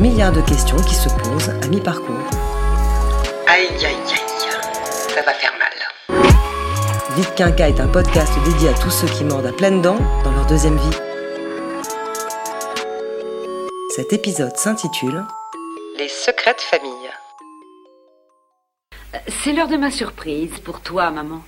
Milliards de questions qui se posent à mi-parcours. Aïe, aïe, aïe. Ça va faire mal. Vite Quinca est un podcast dédié à tous ceux qui mordent à pleines dents dans leur deuxième vie. Cet épisode s'intitule Les secrets de famille. C'est l'heure de ma surprise pour toi, maman.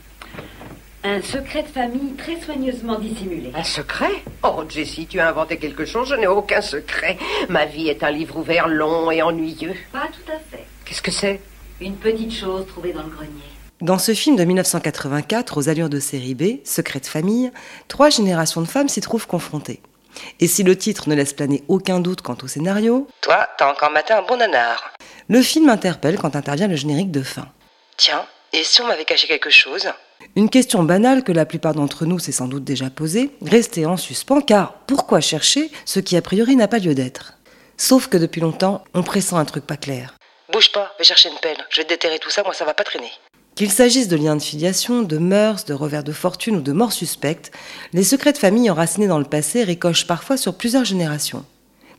Un secret de famille très soigneusement dissimulé. Un secret Oh, Jessie, tu as inventé quelque chose, je n'ai aucun secret. Ma vie est un livre ouvert long et ennuyeux. Pas tout à fait. Qu'est-ce que c'est? Une petite chose trouvée dans le grenier. Dans ce film de 1984, aux allures de série B, Secret de famille, trois générations de femmes s'y trouvent confrontées. Et si le titre ne laisse planer aucun doute quant au scénario, Toi, t'as encore maté un bon nanar. le film interpelle quand intervient le générique de fin. Tiens, et si on m'avait caché quelque chose? Une question banale que la plupart d'entre nous s'est sans doute déjà posée, restée en suspens car pourquoi chercher ce qui a priori n'a pas lieu d'être? Sauf que depuis longtemps, on pressent un truc pas clair. Bouge pas, vais chercher une pelle. Je vais te déterrer tout ça, moi ça va pas traîner. Qu'il s'agisse de liens de filiation, de mœurs, de revers de fortune ou de morts suspectes, les secrets de famille enracinés dans le passé ricochent parfois sur plusieurs générations.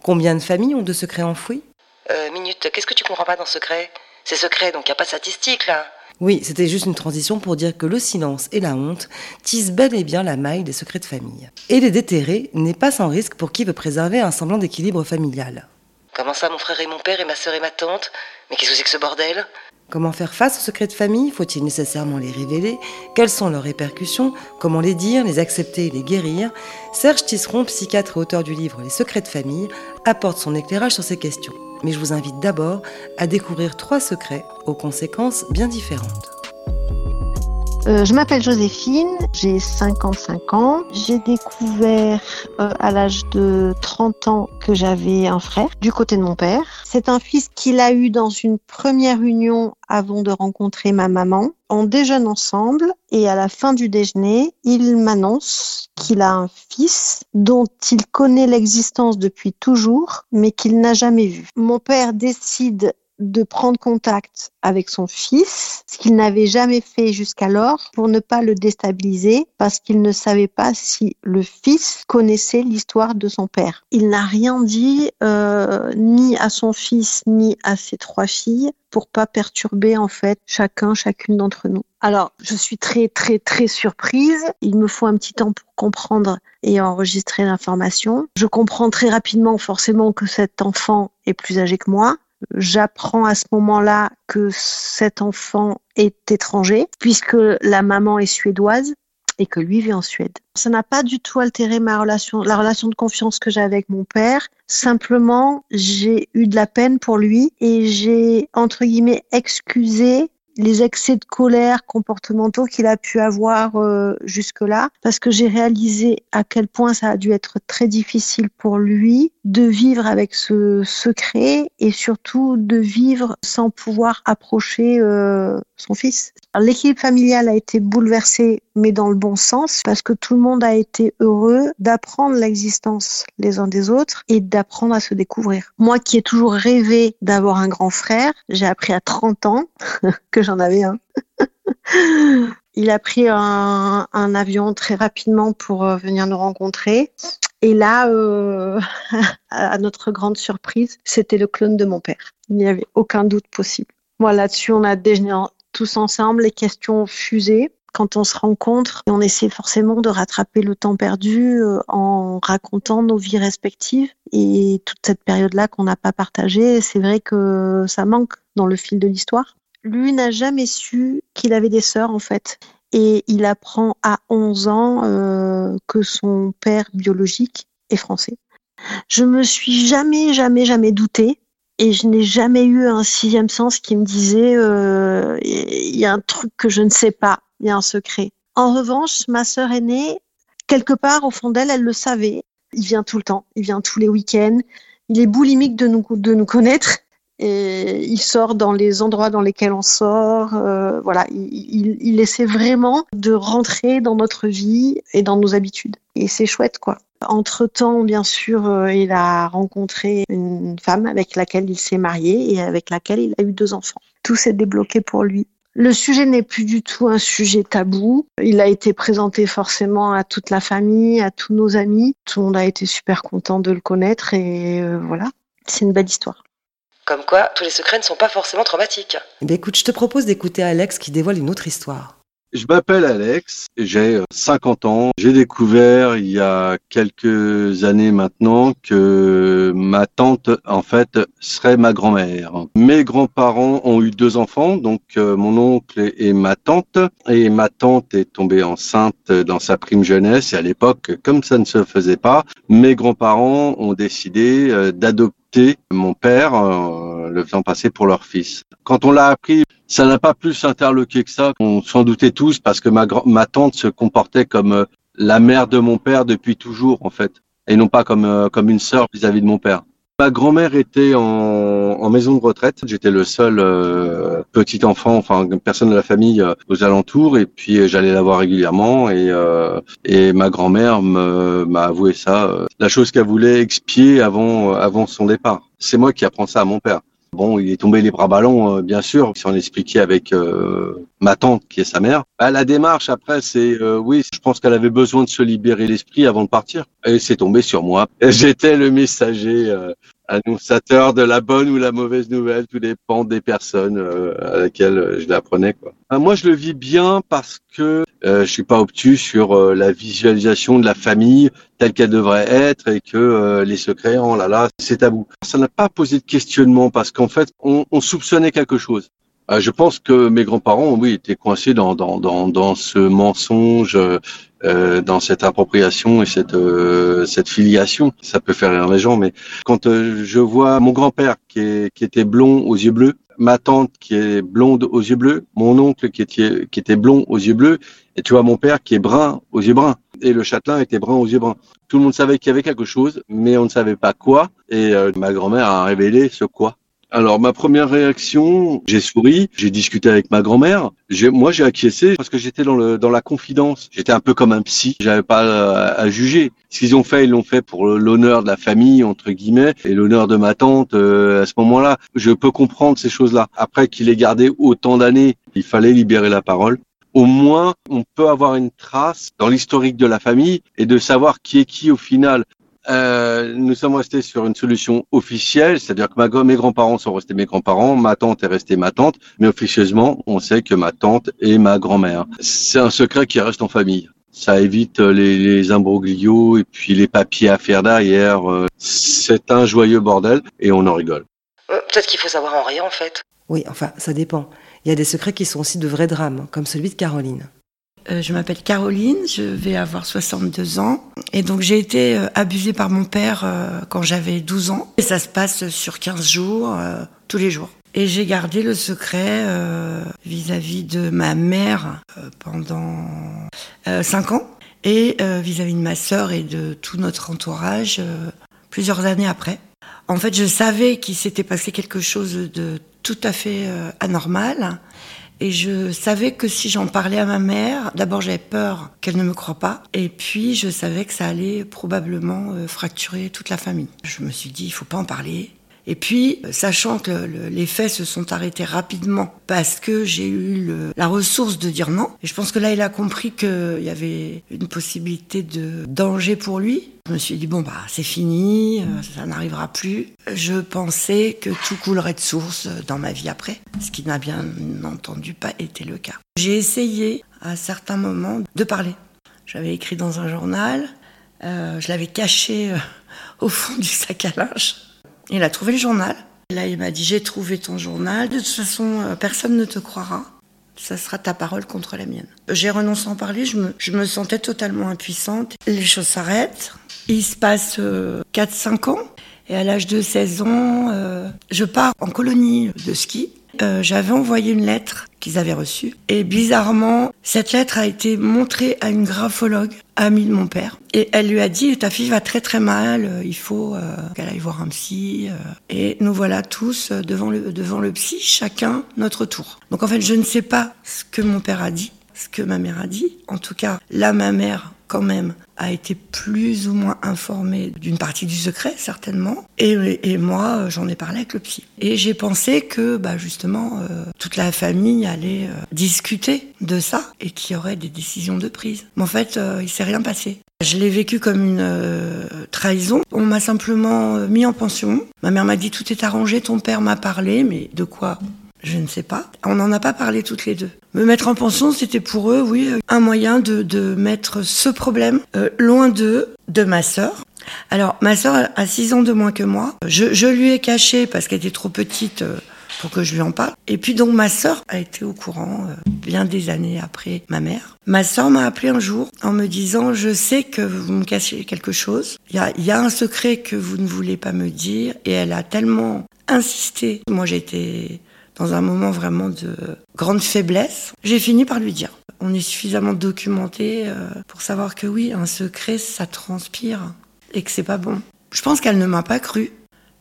Combien de familles ont de secrets enfouis? Euh, minute, qu'est-ce que tu comprends pas dans secret? C'est secret, donc y a pas de statistiques là. Oui, c'était juste une transition pour dire que le silence et la honte tissent bel et bien la maille des secrets de famille. Et les déterrer n'est pas sans risque pour qui veut préserver un semblant d'équilibre familial. Comment ça, mon frère et mon père et ma sœur et ma tante? Mais qu'est-ce que c'est que ce bordel? Comment faire face aux secrets de famille? Faut-il nécessairement les révéler? Quelles sont leurs répercussions? Comment les dire, les accepter et les guérir? Serge Tisseron, psychiatre et auteur du livre Les secrets de famille, apporte son éclairage sur ces questions. Mais je vous invite d'abord à découvrir trois secrets aux conséquences bien différentes. Euh, je m'appelle Joséphine, j'ai 55 ans. J'ai découvert euh, à l'âge de 30 ans que j'avais un frère du côté de mon père. C'est un fils qu'il a eu dans une première union avant de rencontrer ma maman. On déjeune ensemble et à la fin du déjeuner, il m'annonce qu'il a un fils dont il connaît l'existence depuis toujours mais qu'il n'a jamais vu. Mon père décide de prendre contact avec son fils, ce qu'il n'avait jamais fait jusqu'alors, pour ne pas le déstabiliser, parce qu'il ne savait pas si le fils connaissait l'histoire de son père. Il n'a rien dit euh, ni à son fils ni à ses trois filles pour pas perturber en fait chacun, chacune d'entre nous. Alors, je suis très très très surprise. Il me faut un petit temps pour comprendre et enregistrer l'information. Je comprends très rapidement forcément que cet enfant est plus âgé que moi. J'apprends à ce moment-là que cet enfant est étranger, puisque la maman est suédoise et que lui vit en Suède. Ça n'a pas du tout altéré ma relation, la relation de confiance que j'ai avec mon père. Simplement, j'ai eu de la peine pour lui et j'ai, entre guillemets, excusé les excès de colère comportementaux qu'il a pu avoir euh, jusque-là, parce que j'ai réalisé à quel point ça a dû être très difficile pour lui de vivre avec ce secret et surtout de vivre sans pouvoir approcher euh, son fils. L'équipe familiale a été bouleversée, mais dans le bon sens, parce que tout le monde a été heureux d'apprendre l'existence les uns des autres et d'apprendre à se découvrir. Moi qui ai toujours rêvé d'avoir un grand frère, j'ai appris à 30 ans que j'en avais un. Il a pris un, avion très rapidement pour euh, venir nous rencontrer. Et là, euh, à notre grande surprise, c'était le clone de mon père. Il n'y avait aucun doute possible. Moi, là-dessus, on a déjeuné tous ensemble, les questions fusées. Quand on se rencontre, on essaie forcément de rattraper le temps perdu euh, en racontant nos vies respectives et toute cette période-là qu'on n'a pas partagée. C'est vrai que ça manque dans le fil de l'histoire. Lui n'a jamais su qu'il avait des sœurs en fait. Et il apprend à 11 ans euh, que son père biologique est français. Je me suis jamais, jamais, jamais doutée et je n'ai jamais eu un sixième sens qui me disait euh, il y a un truc que je ne sais pas, il y a un secret. En revanche, ma sœur aînée, quelque part au fond d'elle, elle le savait. Il vient tout le temps, il vient tous les week-ends, il est boulimique de nous, de nous connaître et il sort dans les endroits dans lesquels on sort. Euh, voilà, il, essaie vraiment de rentrer dans notre vie et dans nos habitudes. Et c'est chouette, quoi. Entre-temps, bien sûr, euh, il a rencontré une femme avec laquelle il s'est marié et avec laquelle il a eu deux enfants. Tout s'est débloqué pour lui. Le sujet n'est plus du tout un sujet tabou. Il a été présenté forcément à toute la famille, à tous nos amis. Tout le monde a été super content de le connaître et euh, voilà, c'est une belle histoire. Comme quoi, tous les secrets ne sont pas forcément traumatiques. Eh bien, écoute, je te propose d'écouter Alex qui dévoile une autre histoire. Je m'appelle Alex, j'ai 50 ans. J'ai découvert il y a quelques années maintenant que ma tante, en fait, serait ma grand-mère. Mes grands-parents ont eu deux enfants, donc euh, mon oncle et ma tante. Et ma tante est tombée enceinte dans sa prime jeunesse. Et à l'époque, comme ça ne se faisait pas, mes grands-parents ont décidé euh, mon père, euh, le faisant passer pour leur fils. Quand on l'a appris, ça n'a pas plus interloqué que ça. On s'en doutait tous parce que ma, ma tante se comportait comme euh, la mère de mon père depuis toujours, en fait, et non pas comme, euh, comme une sœur vis-à-vis de mon père. Ma grand-mère était en, en, maison de retraite. J'étais le seul euh, petit enfant, enfin personne de la famille aux alentours, et puis j'allais la voir régulièrement. Et, et ma grand-mère m'a avoué ça, la chose qu'elle voulait expier avant avant son départ. C'est moi qui apprends ça à mon père. Bon, il est tombé les bras ballants, euh, bien sûr, si on expliquait avec euh, ma tante, qui est sa mère. Bah, la démarche, après, c'est, euh, oui, je pense qu'elle avait besoin de se libérer l'esprit avant de partir. Et c'est tombé sur moi. J'étais le messager annonçateur de la bonne ou la mauvaise nouvelle, tout dépend des personnes à laquelle je l'apprenais. Quoi. moi, je le vis bien parce que euh, je suis pas obtus sur la visualisation de la famille telle qu'elle devrait être et que les secrets, oh là là, c'est tabou. Ça n'a pas posé de questionnement parce qu'en fait, on, on, soupçonnait quelque chose. Je pense que mes grands-parents, oui, étaient coincés dans, dans, dans, dans ce mensonge, euh, dans cette appropriation et cette, euh, cette filiation. Ça peut faire rire les gens, mais quand euh, je vois mon grand-père qui, qui était blond aux yeux bleus, ma tante qui est blonde aux yeux bleus, mon oncle qui était, qui était blond aux yeux bleus, et tu vois mon père qui est brun aux yeux bruns, et le châtelain était brun aux yeux bruns. Tout le monde savait qu'il y avait quelque chose, mais on ne savait pas quoi, et ma grand-mère a révélé ce quoi. Alors ma première réaction, j'ai souri, j'ai discuté avec ma grand-mère. Moi j'ai acquiescé parce que j'étais dans, dans la confidence. J'étais un peu comme un psy. J'avais pas à, juger. Ce qu'ils ont fait, ils l'ont fait pour l'honneur de la famille entre guillemets et l'honneur de ma tante. Euh, à ce moment-là, je peux comprendre ces choses-là. Après qu'il ait gardé autant d'années, il fallait libérer la parole au moins on peut avoir une trace dans l'historique de la famille et de savoir qui est qui au final. Euh, nous sommes restés sur une solution officielle, c'est-à-dire que mes grands-parents sont restés mes grands-parents, ma tante est restée ma tante, mais officieusement, on sait que ma tante est ma grand-mère. C'est un secret qui reste en famille. Ça évite les, les imbroglios et puis les papiers à faire derrière. C'est un joyeux bordel et on en rigole. Euh, peut-être qu'il faut savoir en rien en fait. Oui, enfin, ça dépend. Il y a des secrets qui sont aussi de vrais drames, comme celui de Caroline. Euh, je m'appelle Caroline, je vais avoir 62 ans. Et donc j'ai été euh, abusée par mon père euh, quand j'avais 12 ans. Et ça se passe sur 15 jours, tous les jours. Et j'ai gardé le secret vis-à-vis de ma mère pendant 5 ans. Et vis-à-vis de ma sœur et de tout notre entourage plusieurs années après. En fait, je savais qu'il s'était passé quelque chose de tout à fait anormal et je savais que si j'en parlais à ma mère, d'abord j'avais peur qu'elle ne me croie pas. Et puis je savais que ça allait probablement euh, fracturer toute la famille. Je me suis dit, il faut pas en parler. Et puis, sachant que les faits se sont arrêtés rapidement parce que j'ai eu la ressource de dire non, et je pense que là, il a compris qu'il y avait une possibilité de danger pour lui. Je me suis dit, bon, bah, c'est fini, euh, ça n'arrivera plus. Je pensais que tout coulerait de source dans ma vie après, ce qui n'a bien entendu pas été le cas. J'ai essayé à certains moments de parler. J'avais écrit dans un journal, euh, je l'avais caché euh, au fond du sac à linge. Il a trouvé le journal. Là, il m'a dit J'ai trouvé ton journal. De toute façon, euh, personne ne te croira. Ça sera ta parole contre la mienne. J'ai renoncé à en parler. Je me, je me sentais totalement impuissante. Les choses s'arrêtent. Il se passe 4-5 euh, ans. Et à l'âge de 16 ans, euh, je pars en colonie de ski. J'avais envoyé une lettre qu'ils avaient reçue. Et bizarrement, cette lettre a été montrée à une graphologue, amie de mon père. Et elle lui a dit, ta fille va très très mal, euh, il faut euh, qu'elle aille voir un psy. euh. Et nous voilà tous devant le, devant le psy, chacun notre tour. Donc en fait, je ne sais pas ce que mon père a dit, ce que ma mère a dit. En tout cas, là, ma mère, même, a été plus ou moins informée d'une partie du secret, certainement. Et, moi, j'en ai parlé avec le psy. Et j'ai pensé que, bah, justement, euh, toute la famille allait euh, discuter de ça et qu'il y aurait des décisions de prise. Mais en fait, euh, il s'est rien passé. Je l'ai vécu comme une trahison. On m'a simplement mis en pension. Ma mère m'a dit tout est arrangé, ton père m'a parlé, mais de quoi? Je ne sais pas. On n'en a pas parlé toutes les deux. Me mettre en pension, c'était pour eux, oui, un moyen de, de mettre ce problème euh, loin d'eux, de ma sœur. Alors, ma sœur a 6 ans de moins que moi. Je, je lui ai caché parce qu'elle était trop petite euh, pour que je lui en parle. Et puis donc, ma sœur a été au courant euh, bien des années après ma mère. Ma sœur m'a appelé un jour en me disant, je sais que vous me cachez quelque chose. Il y a, il y a un secret que vous ne voulez pas me dire. Et elle a tellement insisté. Moi, j'étais dans un moment vraiment de grande faiblesse, j'ai fini par lui dire. On est suffisamment documenté euh, pour savoir que oui, un secret, ça transpire et que c'est pas bon. Je pense qu'elle ne m'a pas cru.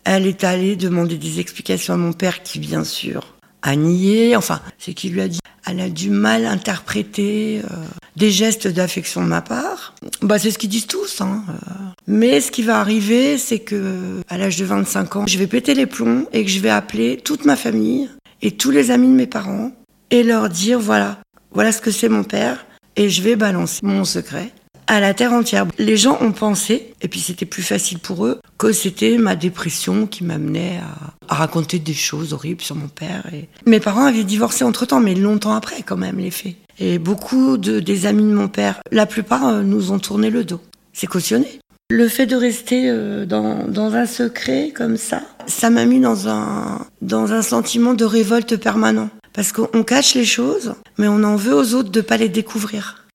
Elle est allée demander des explications à mon père qui, bien sûr, a nié. Enfin, c'est qui lui a dit. Elle a du mal interpréter euh, des gestes d'affection de ma part. Bah, c'est ce qu'ils disent tous. Hein. euh. Mais ce qui va arriver, c'est que à l'âge de 25 ans, je vais péter les plombs et que je vais appeler toute ma famille et tous les amis de mes parents et leur dire voilà, voilà ce que c'est mon père et je vais balancer mon secret à la terre entière. Les gens ont pensé, et puis c'était plus facile pour eux, que c'était ma dépression qui m'amenait à, à raconter des choses horribles sur mon père. Et... Mes parents avaient divorcé entre-temps, mais longtemps après quand même les faits. Et beaucoup de, des amis de mon père, la plupart euh, nous ont tourné le dos. C'est cautionné. Le fait de rester euh, dans, dans un secret comme ça, ça m'a mis dans un, dans un sentiment de révolte permanent. Parce qu'on cache les choses, mais on en veut aux autres de pas les découvrir.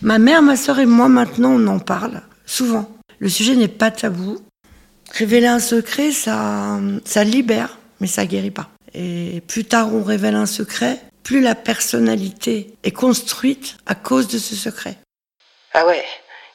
Ma mère, ma sœur et moi, maintenant, on en parle souvent. Le sujet n'est pas tabou. Révéler un secret, ça, ça libère, mais ça guérit pas. Et plus tard on révèle un secret, plus la personnalité est construite à cause de ce secret. Ah ouais,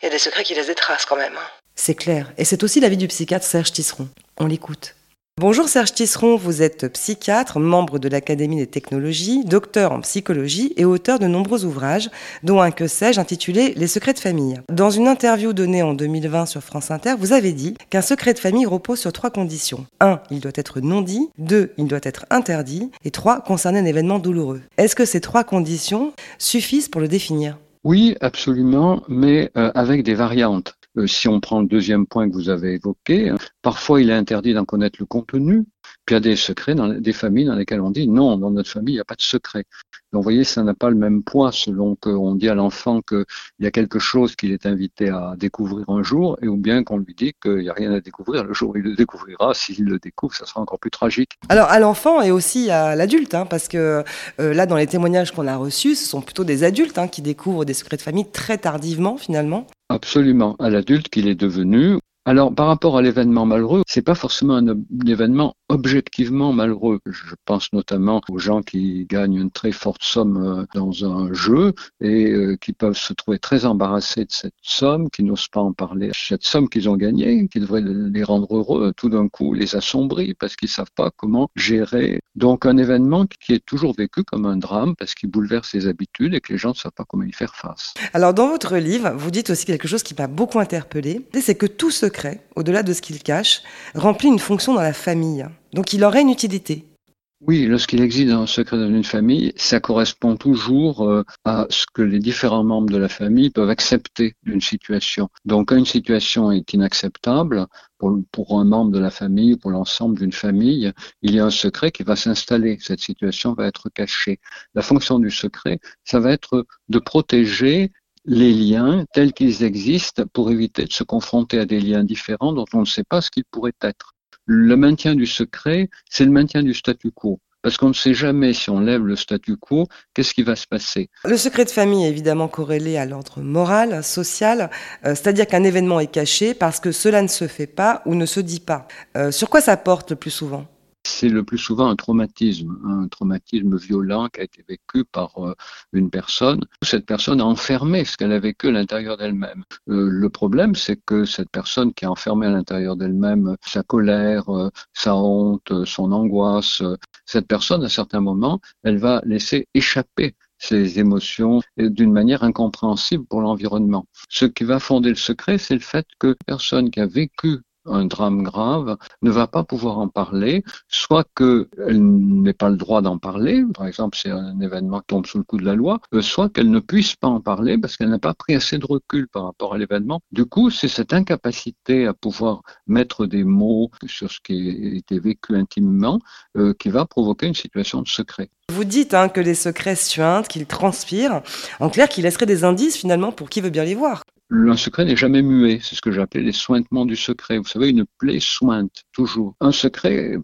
il y a des secrets qui laissent des traces quand même. hein. C'est clair. Et c'est aussi l'avis du psychiatre Serge Tisseron. On l'écoute. Bonjour Serge Tisseron, vous êtes psychiatre, membre de l'Académie des technologies, docteur en psychologie et auteur de nombreux ouvrages, dont un que sais-je intitulé Les secrets de famille. Dans une interview donnée en 2020 sur France Inter, vous avez dit qu'un secret de famille repose sur trois conditions. 1. Il doit être non dit. 2. Il doit être interdit. Et 3. Concerner un événement douloureux. Est-ce que ces trois conditions suffisent pour le définir? Oui, absolument, mais euh, avec des variantes. Euh, si on prend le deuxième point que vous avez évoqué, hein, parfois il est interdit d'en connaître le contenu, puis il y a des secrets, dans des familles dans lesquelles on dit non, dans notre famille, il n'y a pas de secret. Donc, vous voyez, ça n'a pas le même poids selon qu'on dit à l'enfant qu'il y a quelque chose qu'il est invité à découvrir un jour, et ou bien qu'on lui dit qu'il n'y a rien à découvrir. Le jour où il le découvrira, s'il le découvre, ça sera encore plus tragique. Alors à l'enfant et aussi à l'adulte, hein, parce que euh, là dans les témoignages qu'on a reçus, ce sont plutôt des adultes hein, qui découvrent des secrets de famille très tardivement finalement. Absolument, à l'adulte qu'il est devenu. Alors, par rapport à l'événement malheureux, c'est pas forcément un, événement objectivement malheureux. Je pense notamment aux gens qui gagnent une très forte somme euh, dans un jeu et euh, qui peuvent se trouver très embarrassés de cette somme, qui n'osent pas en parler. Cette somme qu'ils ont gagnée, qui devrait les rendre heureux, tout d'un coup les assombrit parce qu'ils savent pas comment gérer. Donc, un événement qui est toujours vécu comme un drame parce qu'il bouleverse les habitudes et que les gens ne savent pas comment y faire face. Alors dans votre livre, vous dites aussi quelque chose qui m'a beaucoup interpellé, c'est que tout au-delà de ce qu'il cache, remplit une fonction dans la famille. Donc il aurait une utilité. Oui, lorsqu'il existe un secret dans une famille, ça correspond toujours euh, à ce que les différents membres de la famille peuvent accepter d'une situation. Donc, quand une situation est inacceptable pour, un membre de la famille, pour l'ensemble d'une famille, il y a un secret qui va s'installer. Cette situation va être cachée. La fonction du secret, ça va être de protéger les liens tels qu'ils existent pour éviter de se confronter à des liens différents dont on ne sait pas ce qu'ils pourraient être. Le maintien du secret, c'est le maintien du statu quo. Parce qu'on ne sait jamais si on lève le statu quo, qu'est-ce qui va se passer? Le secret de famille est évidemment corrélé à l'ordre moral, social, euh, c'est-à-dire qu'un événement est caché parce que cela ne se fait pas ou ne se dit pas. Euh, sur quoi ça porte le plus souvent? C'est le plus souvent un traumatisme, un traumatisme violent qui a été vécu par euh, une personne. Cette personne a enfermé ce qu'elle a vécu à l'intérieur d'elle-même. Euh, le problème, c'est que cette personne qui a enfermé à l'intérieur d'elle-même sa colère, euh, sa honte, son angoisse, cette personne, à certains moments, elle va laisser échapper ses émotions d'une manière incompréhensible pour l'environnement. Ce qui va fonder le secret, c'est le fait que personne qui a vécu un drame grave, ne va pas pouvoir en parler, soit qu'elle n'ait pas le droit d'en parler, par exemple c'est un événement qui tombe sous le coup de la loi, euh, soit qu'elle ne puisse pas en parler parce qu'elle n'a pas pris assez de recul par rapport à l'événement. Du coup, c'est cette incapacité à pouvoir mettre des mots sur ce qui a été vécu intimement euh, qui va provoquer une situation de secret. Vous dites hein, que les secrets suintent, qu'ils transpirent, en clair, qu'ils laisseraient des indices finalement pour qui veut bien les voir un secret n'est jamais muet. C'est ce que j'appelle les sointements du secret. Vous savez, une plaie sointe, toujours. Un secret,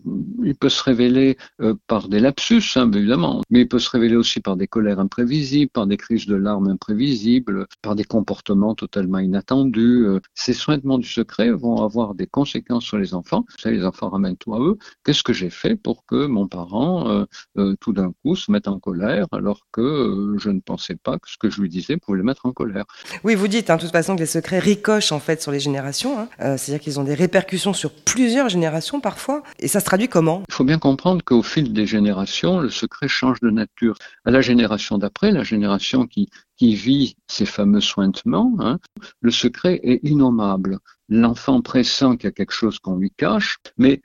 il peut se révéler euh, par des lapsus, hein, évidemment, mais il peut se révéler aussi par des colères imprévisibles, par des crises de larmes imprévisibles, par des comportements totalement inattendus. Euh, ces sointements du secret vont avoir des conséquences sur les enfants. Vous savez, les enfants ramènent tout à eux. Qu'est-ce que j'ai fait pour que mon parent, euh, tout d'un coup, se mette en colère alors que je ne pensais pas que ce que je lui disais pouvait le mettre en colère? Oui, vous dites, hein, façon que les secrets ricochent en fait sur les générations. Hein. Euh, c'est-à-dire qu'ils ont des répercussions sur plusieurs générations parfois. Et ça se traduit comment? Il faut bien comprendre qu'au fil des générations, le secret change de nature. À la génération d'après, la génération qui, qui vit ces fameux sointements, hein, le secret est innommable. L'enfant pressent qu'il y a quelque chose qu'on lui cache, mais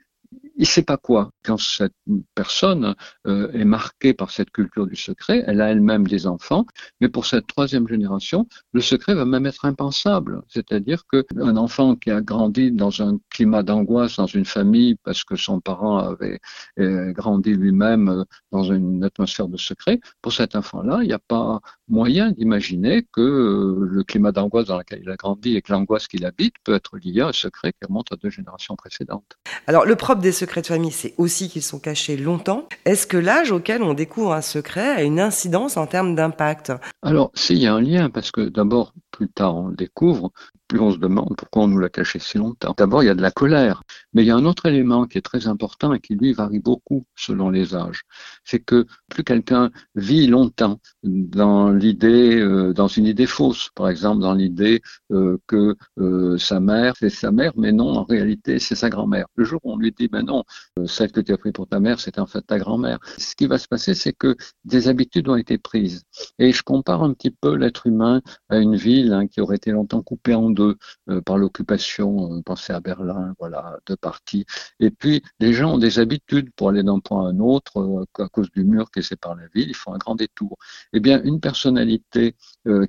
il sait pas quoi. Quand cette personne euh, est marquée par cette culture du secret, elle a elle-même des enfants, mais pour cette troisième génération, le secret va même être impensable. C'est-à-dire qu'un enfant qui a grandi dans un climat d'angoisse dans une famille parce que son parent avait euh, grandi lui-même euh, dans une atmosphère de secret, pour cet enfant-là, il n'y a pas moyen d'imaginer que le climat d'angoisse dans lequel il a grandi et que l'angoisse qu'il habite peut être lié à un secret qui remonte à deux générations précédentes. Alors le propre des secrets de famille, c'est aussi qu'ils sont cachés longtemps. Est-ce que l'âge auquel on découvre un secret a une incidence en termes d'impact? Alors, s'il y a un lien, parce que d'abord, plus tard on le découvre, on se demande pourquoi on nous l'a caché si longtemps. D'abord, il y a de la colère, mais il y a un autre élément qui est très important et qui lui varie beaucoup selon les âges. C'est que plus quelqu'un vit longtemps dans l'idée, euh, dans une idée fausse, par exemple dans l'idée euh, que euh, sa mère c'est sa mère, mais non, en réalité c'est sa grand-mère. Le jour où on lui dit, mais non, celle que tu as pris pour ta mère, c'est en fait ta grand-mère. Ce qui va se passer, c'est que des habitudes ont été prises. Et je compare un petit peu l'être humain à une ville hein, qui aurait été longtemps coupée en deux euh, par l'occupation. Euh, pensez à Berlin, voilà, deux parties. Et puis, les gens ont des habitudes pour aller d'un point à un autre euh, à cause du mur qui sépare la ville. Ils font un grand détour. Eh bien, une personnalité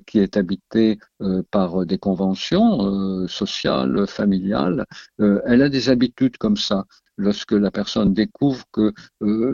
qui est habitée par des conventions sociales, familiales, elle a des habitudes comme ça lorsque la personne découvre que euh,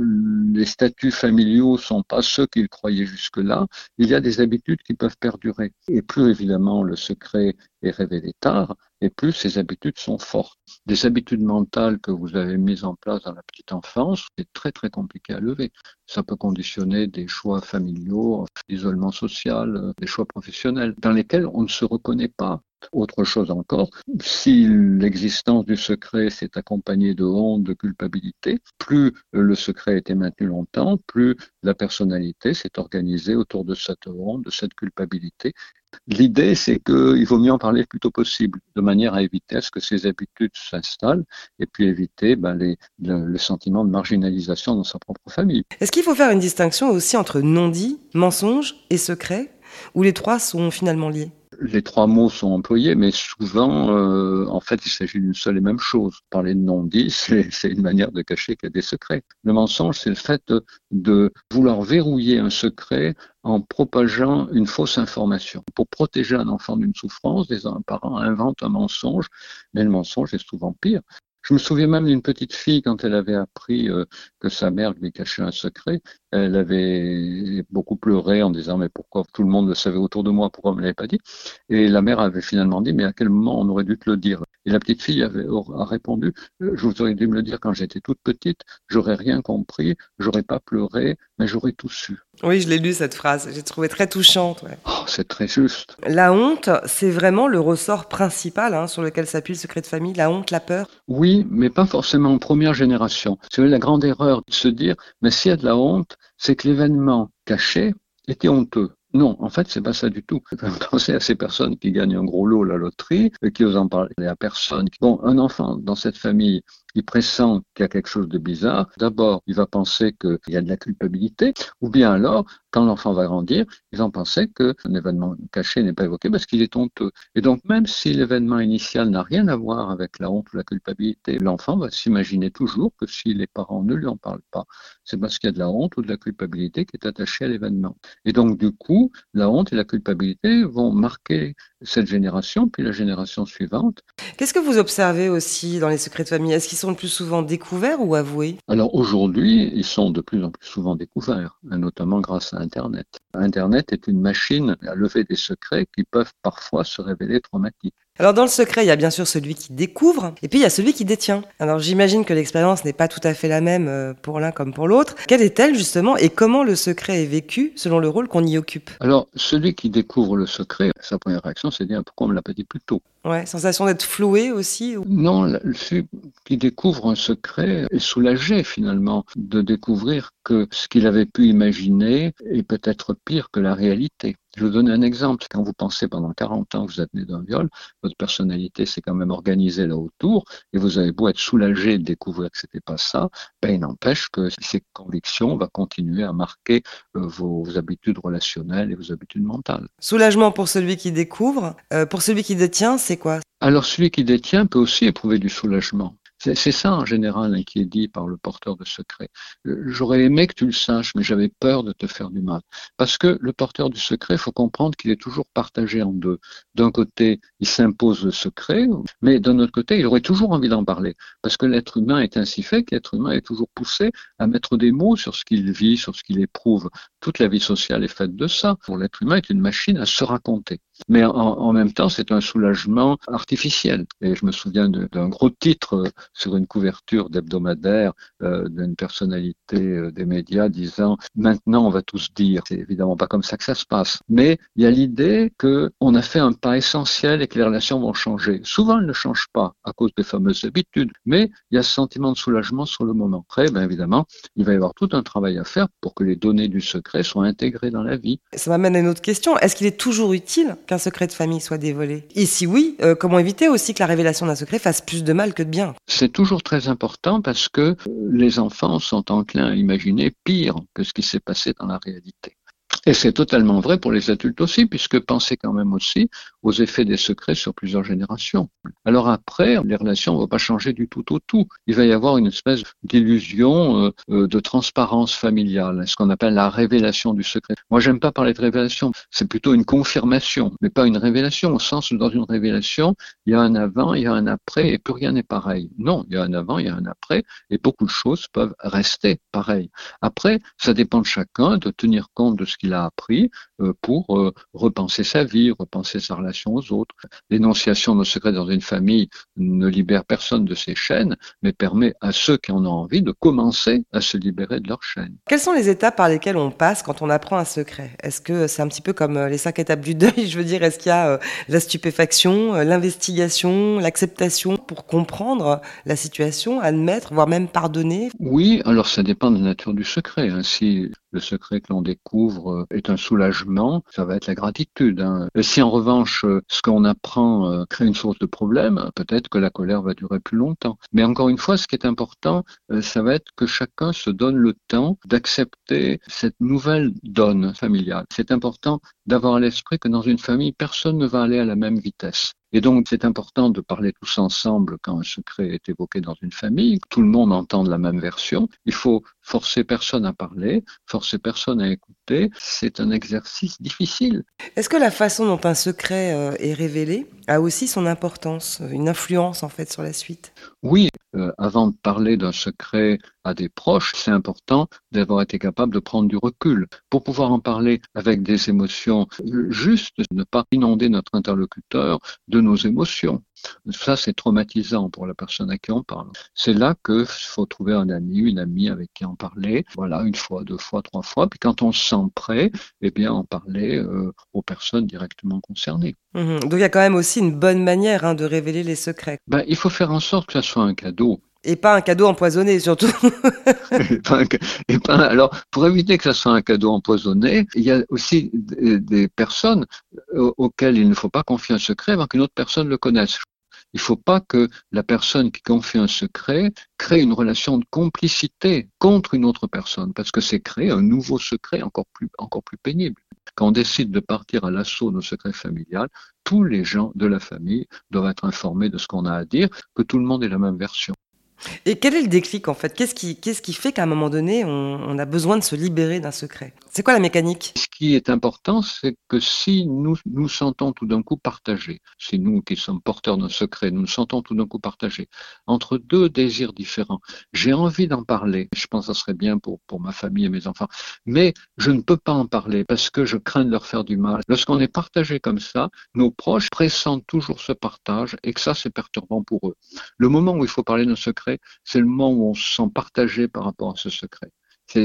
les statuts familiaux sont pas ceux qu'il croyait jusque-là, il y a des habitudes qui peuvent perdurer. Et plus évidemment le secret est révélé tard, et plus ces habitudes sont fortes. Des habitudes mentales que vous avez mises en place dans la petite enfance, c'est très très compliqué à lever. Ça peut conditionner des choix familiaux, l'isolement social, des choix professionnels, dans lesquels on ne se reconnaît pas. Autre chose encore, si l'existence du secret s'est accompagnée de honte, de culpabilité, plus le secret été maintenu longtemps, plus la personnalité s'est organisée autour de cette honte, de cette culpabilité. L'idée, c'est qu'il vaut mieux en parler le plus tôt possible, de manière à éviter à ce que ces habitudes s'installent et puis éviter ben, le, sentiment de marginalisation dans sa propre famille. Est-ce qu'il faut faire une distinction aussi entre non-dit, mensonge et secret, ou les trois sont finalement liés? Les trois mots sont employés, mais souvent, euh, en fait, il s'agit d'une seule et même chose. Parler de non-dit, c'est une manière de cacher qu'il y a des secrets. Le mensonge, c'est le fait de, vouloir verrouiller un secret en propageant une fausse information. Pour protéger un enfant d'une souffrance, des parents inventent un mensonge, mais le mensonge est souvent pire. Je me souviens même d'une petite fille quand elle avait appris euh, que sa mère lui cachait un secret. Elle avait beaucoup pleuré en disant mais pourquoi tout le monde le savait autour de moi, pourquoi on me l'avait pas dit? Et la mère avait finalement dit mais à quel moment on aurait dû te le dire? Et la petite fille avait, a répondu, euh, je vous aurais dû me le dire quand j'étais toute petite, j'aurais rien compris, j'aurais pas pleuré, mais j'aurais tout su. Oui, je l'ai lu cette phrase, j'ai trouvé très touchante. Oh, c'est très juste. La honte, c'est vraiment le ressort principal hein, sur lequel s'appuie le secret de famille, la honte, la peur? Oui, mais pas forcément en première génération. C'est la grande erreur de se dire, mais s'il y a de la honte, c'est que l'événement caché était honteux. Non, en fait, c'est pas ça du tout. Pensez à ces personnes qui gagnent un gros lot la loterie, et qui osent en parler à personne. Bon, un enfant dans cette famille il pressent qu'il y a quelque chose de bizarre, d'abord, il va penser qu'il y a de la culpabilité, ou bien alors, quand l'enfant va grandir, ils vont penser qu'un événement caché n'est pas évoqué parce qu'il est honteux. Et donc, même si l'événement initial n'a rien à voir avec la honte ou la culpabilité, l'enfant va s'imaginer toujours que si les parents ne lui en parlent pas, c'est parce qu'il y a de la honte ou de la culpabilité qui est attachée à l'événement. Et donc, du coup, la honte et la culpabilité vont marquer cette génération, puis la génération suivante. Qu'est-ce que vous observez aussi dans les secrets de famille? Sont le plus souvent découverts ou avoués? Alors aujourd'hui, ils sont de plus en plus souvent découverts, notamment grâce à Internet. Internet est une machine à lever des secrets qui peuvent parfois se révéler traumatiques. Alors dans le secret, il y a bien sûr celui qui découvre, et puis il y a celui qui détient. Alors j'imagine que l'expérience n'est pas tout à fait la même euh, pour l'un comme pour l'autre. Quelle est-elle justement, et comment le secret est vécu selon le rôle qu'on y occupe? Alors celui qui découvre le secret, sa première réaction c'est de dire pourquoi on me l'a pas dit plus tôt? Ouais, sensation d'être floué aussi Non, celui qui découvre un secret est soulagé finalement de découvrir que ce qu'il avait pu imaginer est peut-être pire que la réalité. Je vais vous donner un exemple. Quand vous pensez pendant 40 ans que vous êtes né d'un viol, votre personnalité s'est quand même organisée là autour et vous avez beau être soulagé de découvrir que c'était pas ça, ben, il n'empêche que ces convictions vont continuer à marquer euh, vos, habitudes relationnelles et vos habitudes mentales. Soulagement pour celui qui découvre. Euh, pour celui qui détient, c'est quoi? Alors celui qui détient peut aussi éprouver du soulagement. C'est ça en général hein, qui est dit par le porteur de secret. Euh, j'aurais aimé que tu le saches, mais j'avais peur de te faire du mal. Parce que le porteur du secret, il faut comprendre qu'il est toujours partagé en deux. D'un côté, il s'impose le secret, mais d'un autre côté, il aurait toujours envie d'en parler. Parce que l'être humain est ainsi fait que l'être humain est toujours poussé à mettre des mots sur ce qu'il vit, sur ce qu'il éprouve. Toute la vie sociale est faite de ça. L'être humain est une machine à se raconter. Mais en, même temps, c'est un soulagement artificiel. Et je me souviens d'un gros titre euh, sur une couverture d'hebdomadaire euh, d'une personnalité euh, des médias disant maintenant on va tous dire. C'est évidemment pas comme ça que ça se passe. Mais il y a l'idée qu'on a fait un pas essentiel et que les relations vont changer. Souvent elles ne changent pas à cause des fameuses habitudes, mais il y a ce sentiment de soulagement sur le moment. Après, bien évidemment, il va y avoir tout un travail à faire pour que les données du secret soient intégrées dans la vie. Ça m'amène à une autre question. Est-ce qu'il est toujours utile qu'un secret de famille soit dévolé Et si oui, euh, comment éviter aussi que la révélation d'un secret fasse plus de mal que de bien? C'est toujours très important parce que les enfants sont enclins à imaginer pire que ce qui s'est passé dans la réalité. Et c'est totalement vrai pour les adultes aussi, puisque pensez quand même aussi aux effets des secrets sur plusieurs générations. Alors après, les relations ne vont pas changer du tout au tout. Il va y avoir une espèce d'illusion euh, euh, de transparence familiale, ce qu'on appelle la révélation du secret. Moi, j'aime pas parler de révélation, c'est plutôt une confirmation, mais pas une révélation, au sens où dans une révélation, il y a un avant, il y a un après, et plus rien n'est pareil. Non, il y a un avant, il y a un après, et beaucoup de choses peuvent rester pareilles. Après, ça dépend de chacun de tenir compte de ce qu'il a appris euh, pour repenser sa vie, repenser sa relation aux autres. L'énonciation de secret dans une famille ne libère personne de ses chaînes, mais permet à ceux qui en ont envie de commencer à se libérer de leurs chaînes. Quelles sont les étapes par lesquelles on passe quand on apprend un secret? Est-ce que c'est un petit peu comme euh, les cinq étapes du deuil? Je veux dire, est-ce qu'il y a euh, la stupéfaction, euh, l'investigation, l'acceptation pour comprendre la situation, admettre, voire même pardonner? Oui, alors ça dépend de la nature du secret. Hein. Si le secret que l'on découvre est un soulagement, ça va être la gratitude. Hein. Si en revanche ce qu'on apprend euh, crée une source de problème, peut-être que la colère va durer plus longtemps. Mais encore une fois, ce qui est important, euh, ça va être que chacun se donne le temps d'accepter cette nouvelle donne familiale. C'est important d'avoir à l'esprit que dans une famille, personne ne va aller à la même vitesse. Et donc, c'est important de parler tous ensemble quand un secret est évoqué dans une famille, tout le monde entende la même version. Il faut forcer personne à parler, forcer personne à écouter. C'est un exercice difficile. Est-ce que la façon dont un secret euh, est révélé a aussi son importance, une influence en fait sur la suite? Oui, euh, avant de parler d'un secret à des proches, c'est important d'avoir été capable de prendre du recul pour pouvoir en parler avec des émotions justes, ne pas inonder notre interlocuteur de nos émotions. Ça, c'est traumatisant pour la personne à qui on parle. C'est là qu'il faut trouver un ami, une amie avec qui en parler. Voilà, une fois, deux fois, trois fois. Puis quand on se sent prêt, eh bien, en parler euh, aux personnes directement concernées. Mhm. Donc il y a quand même aussi une bonne manière hein, de révéler les secrets. Ben, il faut faire en sorte que ça soit un cadeau. Et pas un cadeau empoisonné, surtout. et pas un ca- et pas- alors, pour éviter que ça soit un cadeau empoisonné, il y a aussi des, des personnes euh, auxquelles il ne faut pas confier un secret avant qu'une autre personne le connaisse. Il ne faut pas que la personne qui confie un secret crée une relation de complicité contre une autre personne, parce que c'est créer un nouveau secret encore plus, pénible. Quand on décide de partir à l'assaut d'un secret familial, tous les gens de la famille doivent être informés de ce qu'on a à dire, que tout le monde ait la même version. Et quel est le déclic en fait? Qu'est-ce qui, fait qu'à un moment donné, on, on a besoin de se libérer d'un secret? C'est quoi la mécanique? Ce qui est important, c'est que si nous nous sentons tout d'un coup partagés, si nous qui sommes porteurs d'un secret, nous nous sentons tout d'un coup partagés entre deux désirs différents, j'ai envie d'en parler, je pense que ça serait bien pour, pour ma famille et mes enfants, mais je ne peux pas en parler parce que je crains de leur faire du mal. Lorsqu'on est partagé comme ça, nos proches pressentent toujours ce partage et que ça, c'est perturbant pour eux. Le moment où il faut parler d'un secret, c'est le moment où on se sent partagé par rapport à ce secret.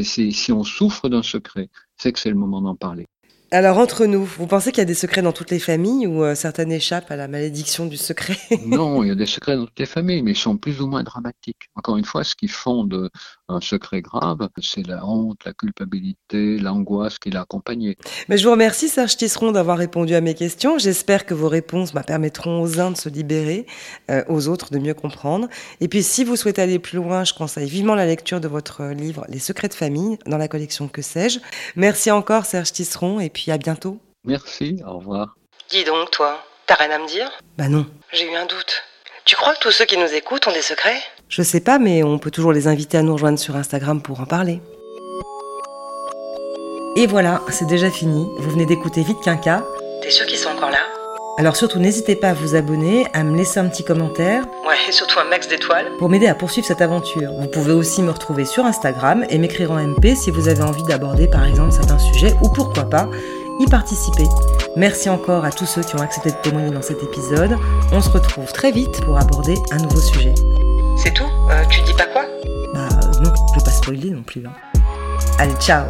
Si on souffre d'un secret, c'est que c'est le moment d'en parler. Alors entre nous, vous pensez qu'il y a des secrets dans toutes les familles ou euh, certaines échappent à la malédiction du secret? Non, il y a des secrets dans toutes les familles, mais ils sont plus ou moins dramatiques. Encore une fois, ce qui fonde un secret grave, c'est la honte, la culpabilité, l'angoisse qui l'a accompagné. Mais je vous remercie Serge Tisseron d'avoir répondu à mes questions. J'espère que vos réponses bah, permettront aux uns de se libérer, euh, aux autres de mieux comprendre. Et puis si vous souhaitez aller plus loin, je conseille vivement la lecture de votre livre Les secrets de famille dans la collection Que sais-je. Merci encore Serge Tisseron et puis à bientôt. Merci, au revoir. Dis donc, toi, t'as rien à me dire? Bah non. J'ai eu un doute. Tu crois que tous ceux qui nous écoutent ont des secrets? Je sais pas, mais on peut toujours les inviter à nous rejoindre sur Instagram pour en parler. Et voilà, c'est déjà fini. Vous venez d'écouter Vite Quinca. T'es sûr qu'ils sont encore là? Alors surtout, n'hésitez pas à vous abonner, à me laisser un petit commentaire Ouais, et surtout un max d'étoiles. pour m'aider à poursuivre cette aventure. Vous pouvez aussi me retrouver sur Instagram et m'écrire en MP si vous avez envie d'aborder par exemple certains sujets ou pourquoi pas y participer. Merci encore à tous ceux qui ont accepté de témoigner dans cet épisode. On se retrouve très vite pour aborder un nouveau sujet. C'est tout Euh, Tu dis pas quoi? Bah euh, non, je vais pas spoiler non plus. hein. Allez, ciao